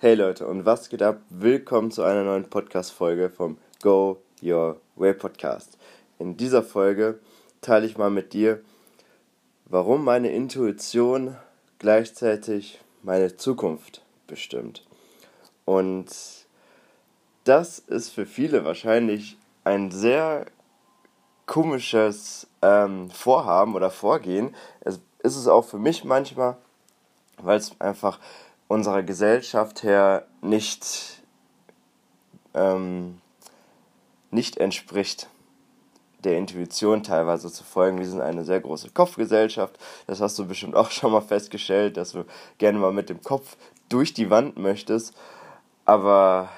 Hey Leute, und was geht ab? Willkommen zu einer neuen Podcast-Folge vom Go Your Way Podcast. In dieser Folge teile ich mal mit dir, warum meine Intuition gleichzeitig meine Zukunft bestimmt. Und das ist für viele wahrscheinlich ein sehr komisches ähm, Vorhaben oder Vorgehen. Es ist es auch für mich manchmal, weil es einfach unserer Gesellschaft her nicht, ähm, nicht entspricht, der Intuition teilweise zu folgen. Wir sind eine sehr große Kopfgesellschaft. Das hast du bestimmt auch schon mal festgestellt, dass du gerne mal mit dem Kopf durch die Wand möchtest. Aber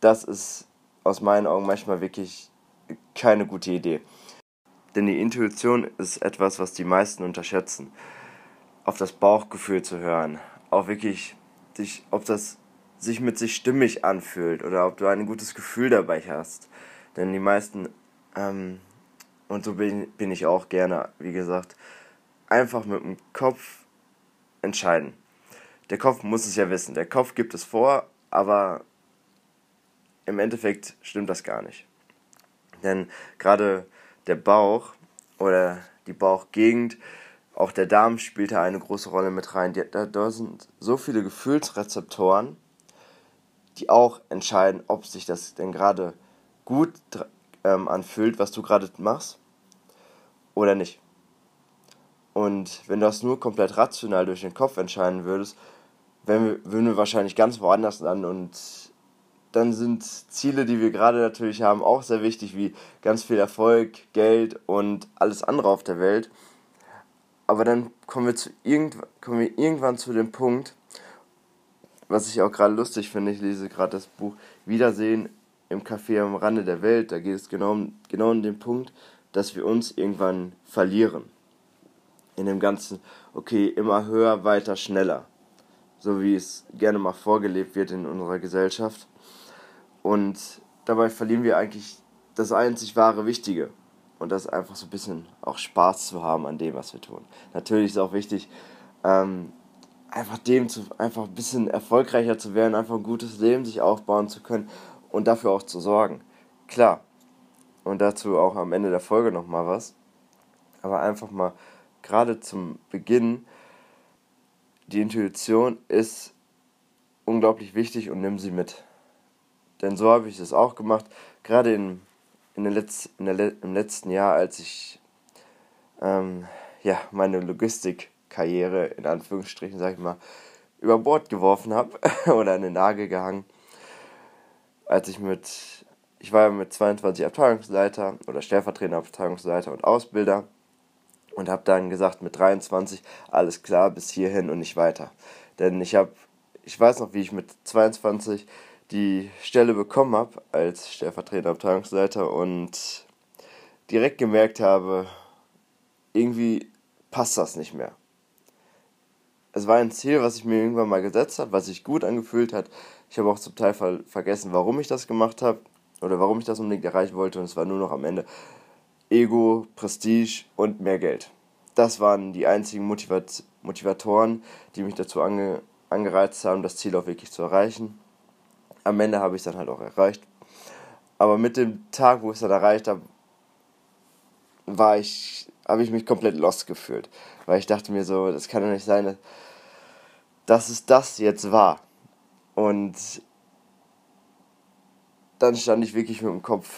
das ist aus meinen Augen manchmal wirklich keine gute Idee. Denn die Intuition ist etwas, was die meisten unterschätzen. Auf das Bauchgefühl zu hören, auch wirklich dich, ob das sich mit sich stimmig anfühlt oder ob du ein gutes Gefühl dabei hast. Denn die meisten, ähm, und so bin, bin ich auch gerne, wie gesagt, einfach mit dem Kopf entscheiden. Der Kopf muss es ja wissen. Der Kopf gibt es vor, aber im Endeffekt stimmt das gar nicht. Denn gerade der Bauch oder die Bauchgegend, auch der Darm spielt da eine große Rolle mit rein. Da, da sind so viele Gefühlsrezeptoren, die auch entscheiden, ob sich das denn gerade gut ähm, anfühlt, was du gerade machst oder nicht. Und wenn du das nur komplett rational durch den Kopf entscheiden würdest, würden wir wahrscheinlich ganz woanders landen und dann sind Ziele, die wir gerade natürlich haben, auch sehr wichtig, wie ganz viel Erfolg, Geld und alles andere auf der Welt. Aber dann kommen wir, zu irgend, kommen wir irgendwann zu dem Punkt, was ich auch gerade lustig finde, ich lese gerade das Buch Wiedersehen im Café am Rande der Welt. Da geht es genau, genau um den Punkt, dass wir uns irgendwann verlieren. In dem Ganzen, okay, immer höher, weiter, schneller. So wie es gerne mal vorgelebt wird in unserer Gesellschaft. Und dabei verlieren wir eigentlich das einzig wahre Wichtige. Und das einfach so ein bisschen auch Spaß zu haben an dem, was wir tun. Natürlich ist auch wichtig, ähm, einfach dem zu, einfach ein bisschen erfolgreicher zu werden, einfach ein gutes Leben sich aufbauen zu können und dafür auch zu sorgen. Klar. Und dazu auch am Ende der Folge nochmal was. Aber einfach mal gerade zum Beginn, die Intuition ist unglaublich wichtig und nimm sie mit. Denn so habe ich es auch gemacht. Gerade in, in, der Letz-, in der Le im letzten Jahr, als ich ähm, ja, meine Logistikkarriere, in Anführungsstrichen, sag ich mal, über Bord geworfen habe oder an den Nagel gehangen. Als ich mit, ich war ja mit 22 Abteilungsleiter oder stellvertretender Abteilungsleiter und Ausbilder und habe dann gesagt, mit 23 alles klar, bis hierhin und nicht weiter. Denn ich habe, ich weiß noch, wie ich mit 22 die Stelle bekommen habe als stellvertretender Abteilungsleiter und direkt gemerkt habe, irgendwie passt das nicht mehr. Es war ein Ziel, was ich mir irgendwann mal gesetzt habe, was sich gut angefühlt hat. Ich habe auch zum Teil ver vergessen, warum ich das gemacht habe oder warum ich das unbedingt erreichen wollte und es war nur noch am Ende Ego, Prestige und mehr Geld. Das waren die einzigen Motivat Motivatoren, die mich dazu ange angereizt haben, das Ziel auch wirklich zu erreichen am Ende habe ich es dann halt auch erreicht. Aber mit dem Tag, wo ich es dann erreicht habe, war ich, habe ich mich komplett lost gefühlt. Weil ich dachte mir so, das kann doch nicht sein, dass es das jetzt war. Und dann stand ich wirklich mit dem Kopf,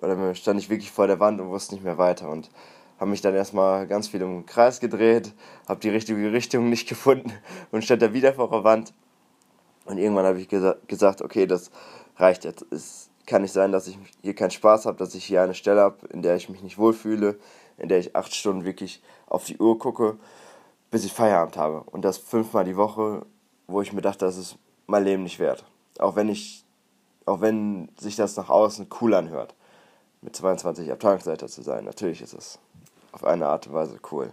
oder stand ich wirklich vor der Wand und wusste nicht mehr weiter. Und habe mich dann erstmal ganz viel im Kreis gedreht, habe die richtige Richtung nicht gefunden und stand da wieder vor der Wand und irgendwann habe ich gesa gesagt, okay, das reicht jetzt. Es kann nicht sein, dass ich hier keinen Spaß habe, dass ich hier eine Stelle habe, in der ich mich nicht wohlfühle, in der ich acht Stunden wirklich auf die Uhr gucke, bis ich Feierabend habe. Und das fünfmal die Woche, wo ich mir dachte, das ist mein Leben nicht wert. Auch wenn ich, auch wenn sich das nach außen cool anhört, mit 22 Abteilungsleiter zu sein. Natürlich ist es auf eine Art und Weise cool.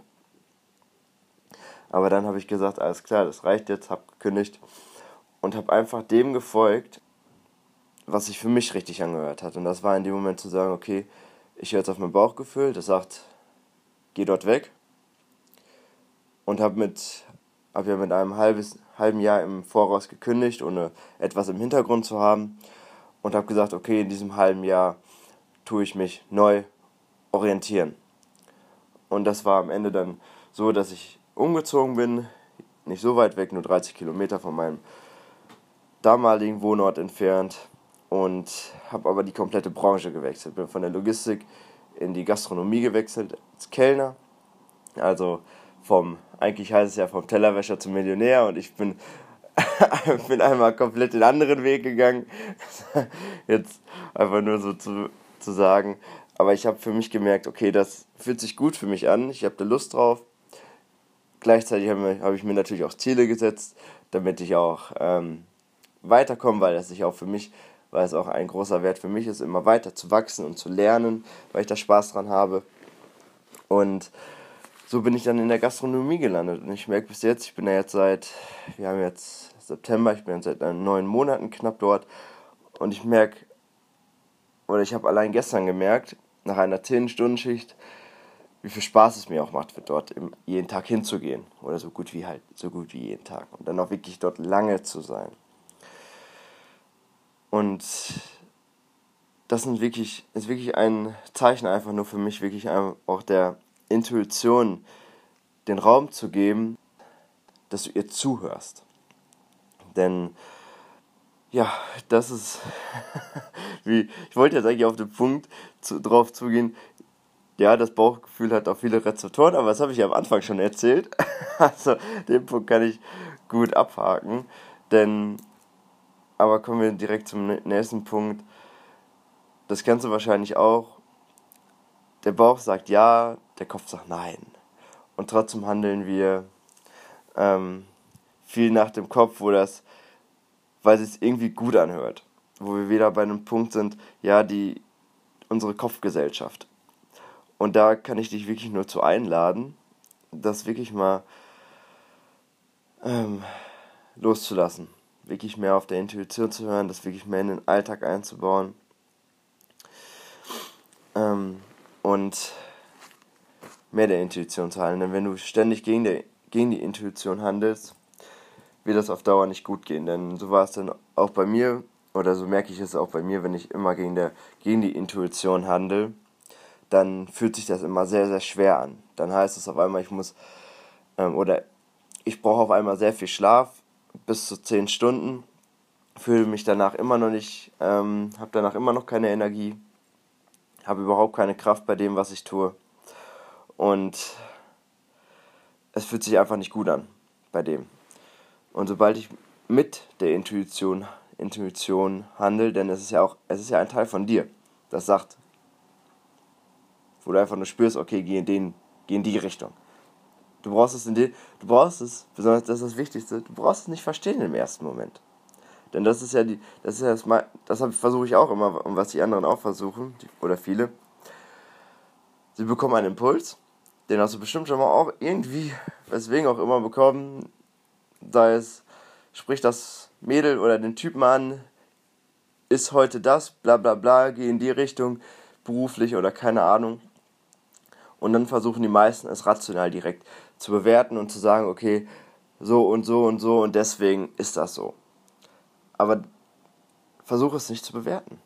Aber dann habe ich gesagt, alles klar, das reicht jetzt, habe gekündigt und habe einfach dem gefolgt, was sich für mich richtig angehört hat. Und das war in dem Moment zu sagen, okay, ich höre jetzt auf mein Bauchgefühl, das sagt, geh dort weg. Und habe mit, hab ja mit einem halbes, halben Jahr im Voraus gekündigt, ohne etwas im Hintergrund zu haben. Und habe gesagt, okay, in diesem halben Jahr tue ich mich neu orientieren. Und das war am Ende dann so, dass ich umgezogen bin, nicht so weit weg, nur 30 Kilometer von meinem damaligen Wohnort entfernt und habe aber die komplette Branche gewechselt. Bin von der Logistik in die Gastronomie gewechselt als Kellner. Also vom, eigentlich heißt es ja vom Tellerwäscher zum Millionär und ich bin, bin einmal komplett den anderen Weg gegangen. Jetzt einfach nur so zu, zu sagen. Aber ich habe für mich gemerkt, okay, das fühlt sich gut für mich an. Ich habe da Lust drauf. Gleichzeitig habe hab ich mir natürlich auch Ziele gesetzt, damit ich auch ähm, weiterkomme, weil das sich auch für mich, weil es auch ein großer Wert für mich ist, immer weiter zu wachsen und zu lernen, weil ich da Spaß dran habe. Und so bin ich dann in der Gastronomie gelandet. Und ich merke bis jetzt, ich bin ja jetzt seit, wir haben jetzt September, ich bin seit neun Monaten knapp dort. Und ich merke, oder ich habe allein gestern gemerkt, nach einer 10-Stunden-Schicht, wie viel Spaß es mir auch macht, dort jeden Tag hinzugehen. Oder so gut wie halt, so gut wie jeden Tag. Und dann auch wirklich dort lange zu sein. Und das sind wirklich, ist wirklich ein Zeichen einfach nur für mich, wirklich auch der Intuition den Raum zu geben, dass du ihr zuhörst. Denn ja, das ist wie ich wollte jetzt eigentlich auf den Punkt zu, drauf zugehen. Ja, das Bauchgefühl hat auch viele Rezeptoren, aber das habe ich ja am Anfang schon erzählt. Also den Punkt kann ich gut abhaken, denn aber kommen wir direkt zum nächsten Punkt. Das kennst du wahrscheinlich auch. Der Bauch sagt ja, der Kopf sagt nein. Und trotzdem handeln wir ähm, viel nach dem Kopf, wo das, weil es irgendwie gut anhört. Wo wir wieder bei einem Punkt sind, ja, die, unsere Kopfgesellschaft. Und da kann ich dich wirklich nur zu einladen, das wirklich mal ähm, loszulassen wirklich mehr auf der Intuition zu hören, das wirklich mehr in den Alltag einzubauen. Ähm, und mehr der Intuition zu handeln. Denn wenn du ständig gegen, der, gegen die Intuition handelst, wird das auf Dauer nicht gut gehen. Denn so war es dann auch bei mir, oder so merke ich es auch bei mir, wenn ich immer gegen, der, gegen die Intuition handle, dann fühlt sich das immer sehr, sehr schwer an. Dann heißt es auf einmal, ich muss, ähm, oder ich brauche auf einmal sehr viel Schlaf, bis zu 10 Stunden, fühle mich danach immer noch nicht, ähm, habe danach immer noch keine Energie, habe überhaupt keine Kraft bei dem, was ich tue. Und es fühlt sich einfach nicht gut an bei dem. Und sobald ich mit der Intuition, Intuition handle, denn es ist ja auch, es ist ja ein Teil von dir, das sagt, wo du einfach nur spürst, okay, geh in, den, geh in die Richtung. Du brauchst es in dir, du brauchst es, besonders das ist das Wichtigste, du brauchst es nicht verstehen im ersten Moment. Denn das ist ja die, das ist ja das, das versuche ich auch immer, und was die anderen auch versuchen, oder viele. Sie bekommen einen Impuls, den hast du bestimmt schon mal auch irgendwie, weswegen auch immer bekommen, sei es, sprich das Mädel oder den Typen an, ist heute das, bla bla bla, geh in die Richtung, beruflich oder keine Ahnung. Und dann versuchen die meisten es rational direkt zu bewerten und zu sagen, okay, so und so und so und deswegen ist das so. Aber versuche es nicht zu bewerten.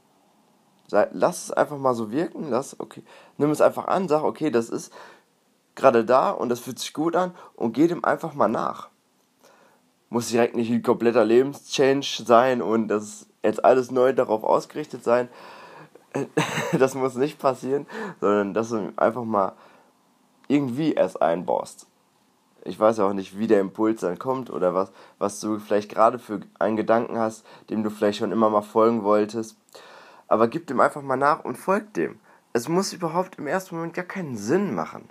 Lass es einfach mal so wirken, lass, okay, nimm es einfach an, sag, okay, das ist gerade da und das fühlt sich gut an und geh dem einfach mal nach. Muss direkt nicht ein kompletter Lebenschange sein und das jetzt alles neu darauf ausgerichtet sein. das muss nicht passieren, sondern dass du einfach mal irgendwie erst einbaust ich weiß auch nicht, wie der Impuls dann kommt oder was, was du vielleicht gerade für einen Gedanken hast, dem du vielleicht schon immer mal folgen wolltest. Aber gib dem einfach mal nach und folg dem. Es muss überhaupt im ersten Moment gar keinen Sinn machen.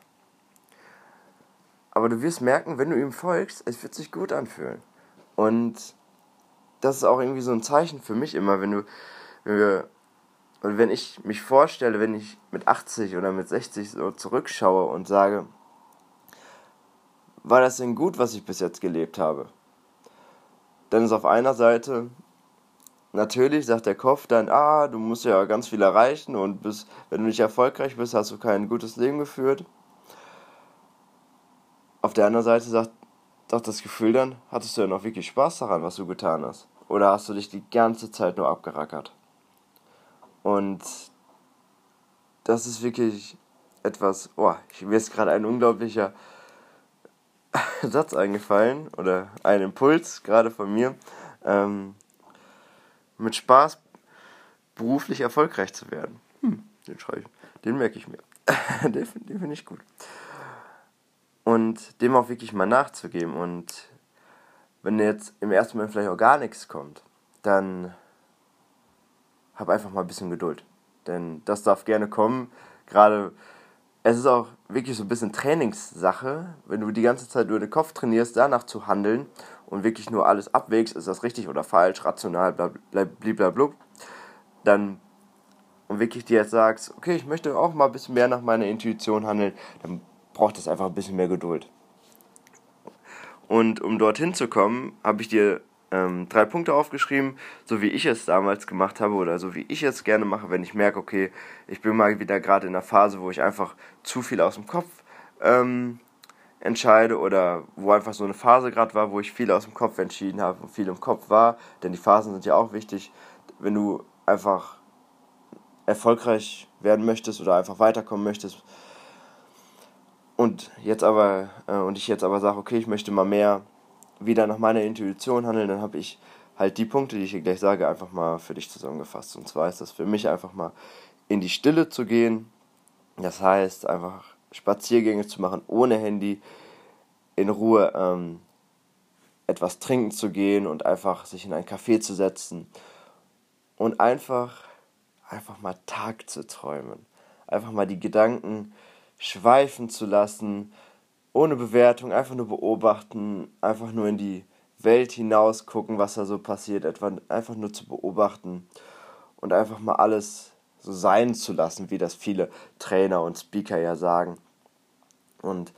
Aber du wirst merken, wenn du ihm folgst, es wird sich gut anfühlen. Und das ist auch irgendwie so ein Zeichen für mich immer, wenn du, wenn wir, und wenn ich mich vorstelle, wenn ich mit 80 oder mit 60 so zurückschaue und sage, war das denn gut, was ich bis jetzt gelebt habe? Dann ist auf einer Seite, natürlich sagt der Kopf dann, ah, du musst ja ganz viel erreichen und bist, wenn du nicht erfolgreich bist, hast du kein gutes Leben geführt. Auf der anderen Seite sagt doch das Gefühl dann, hattest du ja noch wirklich Spaß daran, was du getan hast? Oder hast du dich die ganze Zeit nur abgerackert? Und das ist wirklich etwas, oh, mir ist gerade ein unglaublicher Satz eingefallen oder ein Impuls gerade von mir, ähm, mit Spaß beruflich erfolgreich zu werden. Hm, den schreibe ich, den merke ich mir. den, den finde ich gut. Und dem auch wirklich mal nachzugeben. Und wenn jetzt im ersten Moment vielleicht auch gar nichts kommt, dann hab einfach mal ein bisschen Geduld. Denn das darf gerne kommen. Gerade, es ist auch wirklich so ein bisschen Trainingssache. Wenn du die ganze Zeit nur den Kopf trainierst, danach zu handeln und wirklich nur alles abwägst, ist das richtig oder falsch, rational, blablabla, dann und wirklich dir jetzt sagst, okay, ich möchte auch mal ein bisschen mehr nach meiner Intuition handeln, dann braucht es einfach ein bisschen mehr Geduld. Und um dorthin zu kommen, habe ich dir ähm, drei Punkte aufgeschrieben, so wie ich es damals gemacht habe oder so wie ich es gerne mache, wenn ich merke, okay, ich bin mal wieder gerade in einer Phase, wo ich einfach zu viel aus dem Kopf ähm, entscheide oder wo einfach so eine Phase gerade war, wo ich viel aus dem Kopf entschieden habe und viel im Kopf war, denn die Phasen sind ja auch wichtig, wenn du einfach erfolgreich werden möchtest oder einfach weiterkommen möchtest und jetzt aber äh, und ich jetzt aber sage, okay, ich möchte mal mehr wieder nach meiner Intuition handeln, dann habe ich halt die Punkte, die ich hier gleich sage, einfach mal für dich zusammengefasst. Und zwar ist das für mich einfach mal in die Stille zu gehen. Das heißt, einfach Spaziergänge zu machen ohne Handy, in Ruhe ähm, etwas trinken zu gehen und einfach sich in ein Café zu setzen und einfach, einfach mal Tag zu träumen. Einfach mal die Gedanken schweifen zu lassen, ohne Bewertung, einfach nur beobachten, einfach nur in die Welt hinaus gucken, was da so passiert, etwa einfach nur zu beobachten und einfach mal alles so sein zu lassen, wie das viele Trainer und Speaker ja sagen. Und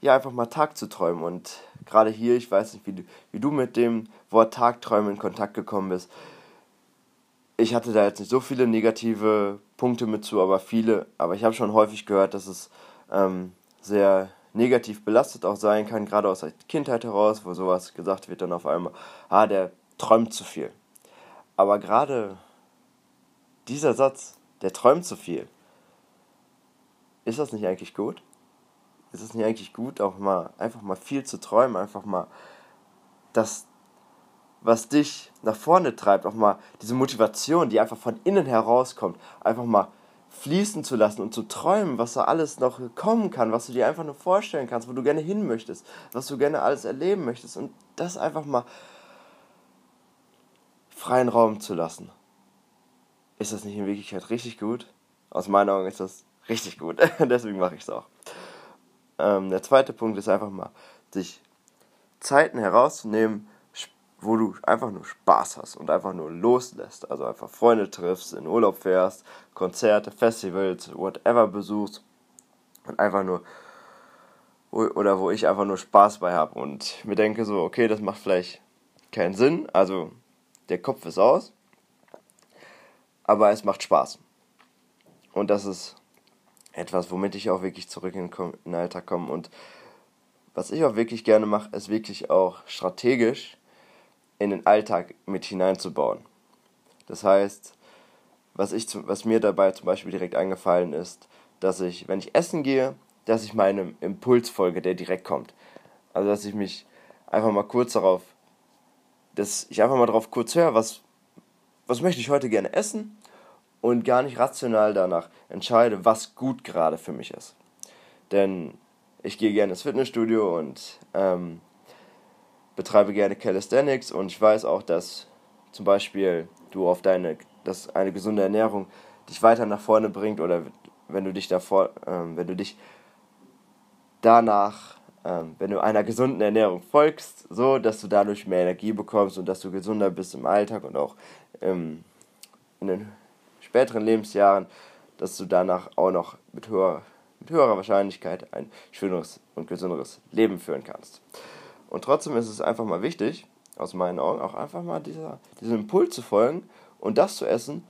ja, einfach mal Tag zu träumen. Und gerade hier, ich weiß nicht, wie du, wie du mit dem Wort Tagträumen in Kontakt gekommen bist. Ich hatte da jetzt nicht so viele negative Punkte mit zu, aber viele, aber ich habe schon häufig gehört, dass es ähm, sehr negativ belastet auch sein kann, gerade aus der Kindheit heraus, wo sowas gesagt wird dann auf einmal, ah, der träumt zu viel. Aber gerade dieser Satz, der träumt zu viel, ist das nicht eigentlich gut? Ist es nicht eigentlich gut, auch mal einfach mal viel zu träumen, einfach mal das, was dich nach vorne treibt, auch mal diese Motivation, die einfach von innen herauskommt, einfach mal fließen zu lassen und zu träumen, was da alles noch kommen kann, was du dir einfach nur vorstellen kannst, wo du gerne hin möchtest, was du gerne alles erleben möchtest und das einfach mal freien Raum zu lassen. Ist das nicht in Wirklichkeit richtig gut? Aus meinen Augen ist das richtig gut, deswegen mache ich es auch. Ähm, der zweite Punkt ist einfach mal, sich Zeiten herauszunehmen, wo du einfach nur Spaß hast und einfach nur loslässt. Also einfach Freunde triffst, in Urlaub fährst, Konzerte, Festivals, whatever besuchst und einfach nur oder wo ich einfach nur Spaß bei habe und mir denke so, okay, das macht vielleicht keinen Sinn, also der Kopf ist aus, aber es macht Spaß. Und das ist etwas, womit ich auch wirklich zurück in den Alltag komme und was ich auch wirklich gerne mache, ist wirklich auch strategisch in den Alltag mit hineinzubauen. Das heißt, was, ich, was mir dabei zum Beispiel direkt eingefallen ist, dass ich, wenn ich essen gehe, dass ich meinem Impuls folge, der direkt kommt. Also, dass ich mich einfach mal kurz darauf, dass ich einfach mal darauf kurz höre, was, was möchte ich heute gerne essen und gar nicht rational danach entscheide, was gut gerade für mich ist. Denn ich gehe gerne ins Fitnessstudio und ähm, betreibe gerne Calisthenics und ich weiß auch, dass zum Beispiel du auf deine, dass eine gesunde Ernährung dich weiter nach vorne bringt oder wenn du dich davor, ähm, wenn du dich danach, ähm, wenn du einer gesunden Ernährung folgst, so dass du dadurch mehr Energie bekommst und dass du gesünder bist im Alltag und auch ähm, in den späteren Lebensjahren, dass du danach auch noch mit höherer, mit höherer Wahrscheinlichkeit ein schöneres und gesünderes Leben führen kannst. Und trotzdem ist es einfach mal wichtig, aus meinen Augen, auch einfach mal dieser, diesem Impuls zu folgen und das zu essen,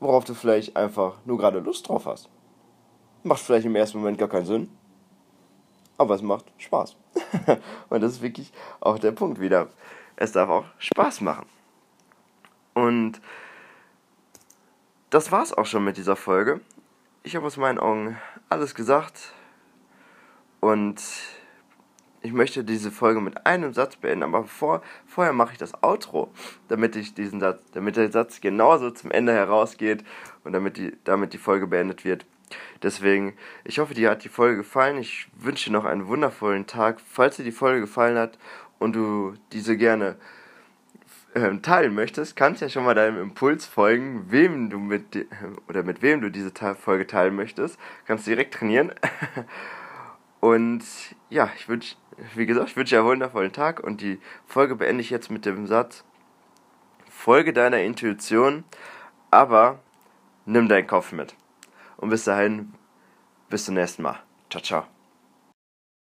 worauf du vielleicht einfach nur gerade Lust drauf hast. Macht vielleicht im ersten Moment gar keinen Sinn. aber es macht Spaß. und das ist wirklich auch der Punkt wieder. Es darf auch Spaß machen. Und das war's auch schon mit dieser Folge. Ich habe aus meinen Augen alles gesagt. Und ich möchte diese Folge mit einem Satz beenden, aber vor, vorher mache ich das Outro, damit ich diesen Satz, damit der Satz genauso zum Ende herausgeht und damit die, damit die Folge beendet wird. Deswegen, ich hoffe, dir hat die Folge gefallen. Ich wünsche dir noch einen wundervollen Tag. Falls dir die Folge gefallen hat und du diese gerne ähm, teilen möchtest, kannst ja schon mal deinem Impuls folgen, wem du mit oder mit wem du diese Folge teilen möchtest. Kannst direkt trainieren. Und ja, ich wünsche, wie gesagt, ich wünsche dir einen wundervollen Tag und die Folge beende ich jetzt mit dem Satz: Folge deiner Intuition, aber nimm deinen Kopf mit. Und bis dahin, bis zum nächsten Mal. Ciao, ciao.